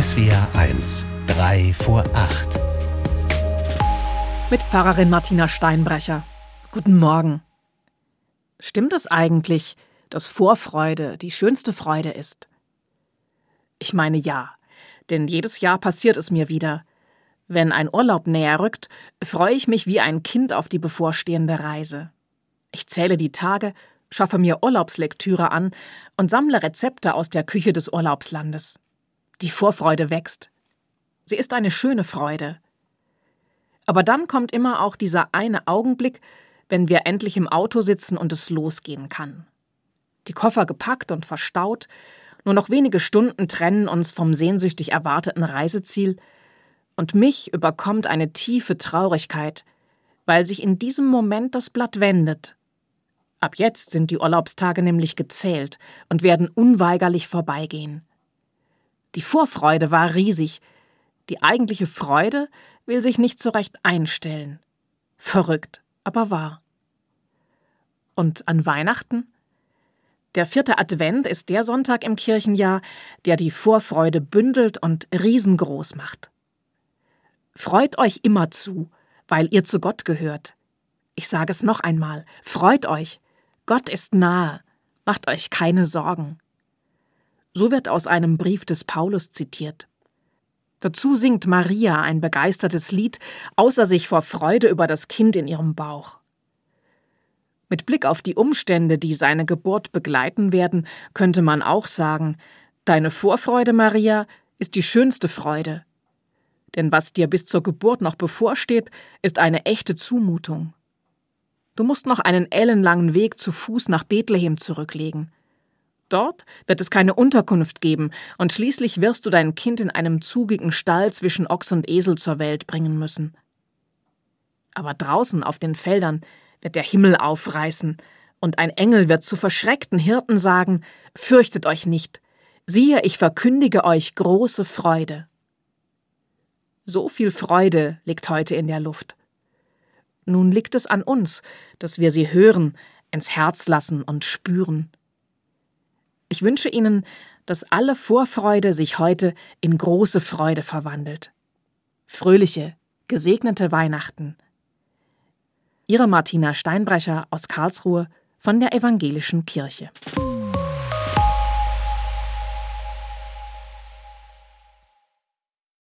SWR 1, 3 vor 8. Mit Pfarrerin Martina Steinbrecher. Guten Morgen. Stimmt es eigentlich, dass Vorfreude die schönste Freude ist? Ich meine ja, denn jedes Jahr passiert es mir wieder. Wenn ein Urlaub näher rückt, freue ich mich wie ein Kind auf die bevorstehende Reise. Ich zähle die Tage, schaffe mir Urlaubslektüre an und sammle Rezepte aus der Küche des Urlaubslandes. Die Vorfreude wächst. Sie ist eine schöne Freude. Aber dann kommt immer auch dieser eine Augenblick, wenn wir endlich im Auto sitzen und es losgehen kann. Die Koffer gepackt und verstaut, nur noch wenige Stunden trennen uns vom sehnsüchtig erwarteten Reiseziel, und mich überkommt eine tiefe Traurigkeit, weil sich in diesem Moment das Blatt wendet. Ab jetzt sind die Urlaubstage nämlich gezählt und werden unweigerlich vorbeigehen. Die Vorfreude war riesig, die eigentliche Freude will sich nicht so recht einstellen. Verrückt, aber wahr. Und an Weihnachten? Der vierte Advent ist der Sonntag im Kirchenjahr, der die Vorfreude bündelt und riesengroß macht. Freut euch immer zu, weil ihr zu Gott gehört. Ich sage es noch einmal, freut euch. Gott ist nahe. Macht euch keine Sorgen. So wird aus einem Brief des Paulus zitiert. Dazu singt Maria ein begeistertes Lied, außer sich vor Freude über das Kind in ihrem Bauch. Mit Blick auf die Umstände, die seine Geburt begleiten werden, könnte man auch sagen, Deine Vorfreude, Maria, ist die schönste Freude. Denn was dir bis zur Geburt noch bevorsteht, ist eine echte Zumutung. Du musst noch einen ellenlangen Weg zu Fuß nach Bethlehem zurücklegen. Dort wird es keine Unterkunft geben, und schließlich wirst du dein Kind in einem zugigen Stall zwischen Ochs und Esel zur Welt bringen müssen. Aber draußen auf den Feldern wird der Himmel aufreißen, und ein Engel wird zu verschreckten Hirten sagen Fürchtet euch nicht, siehe, ich verkündige euch große Freude. So viel Freude liegt heute in der Luft. Nun liegt es an uns, dass wir sie hören, ins Herz lassen und spüren. Ich wünsche Ihnen, dass alle Vorfreude sich heute in große Freude verwandelt. Fröhliche, gesegnete Weihnachten. Ihre Martina Steinbrecher aus Karlsruhe von der Evangelischen Kirche.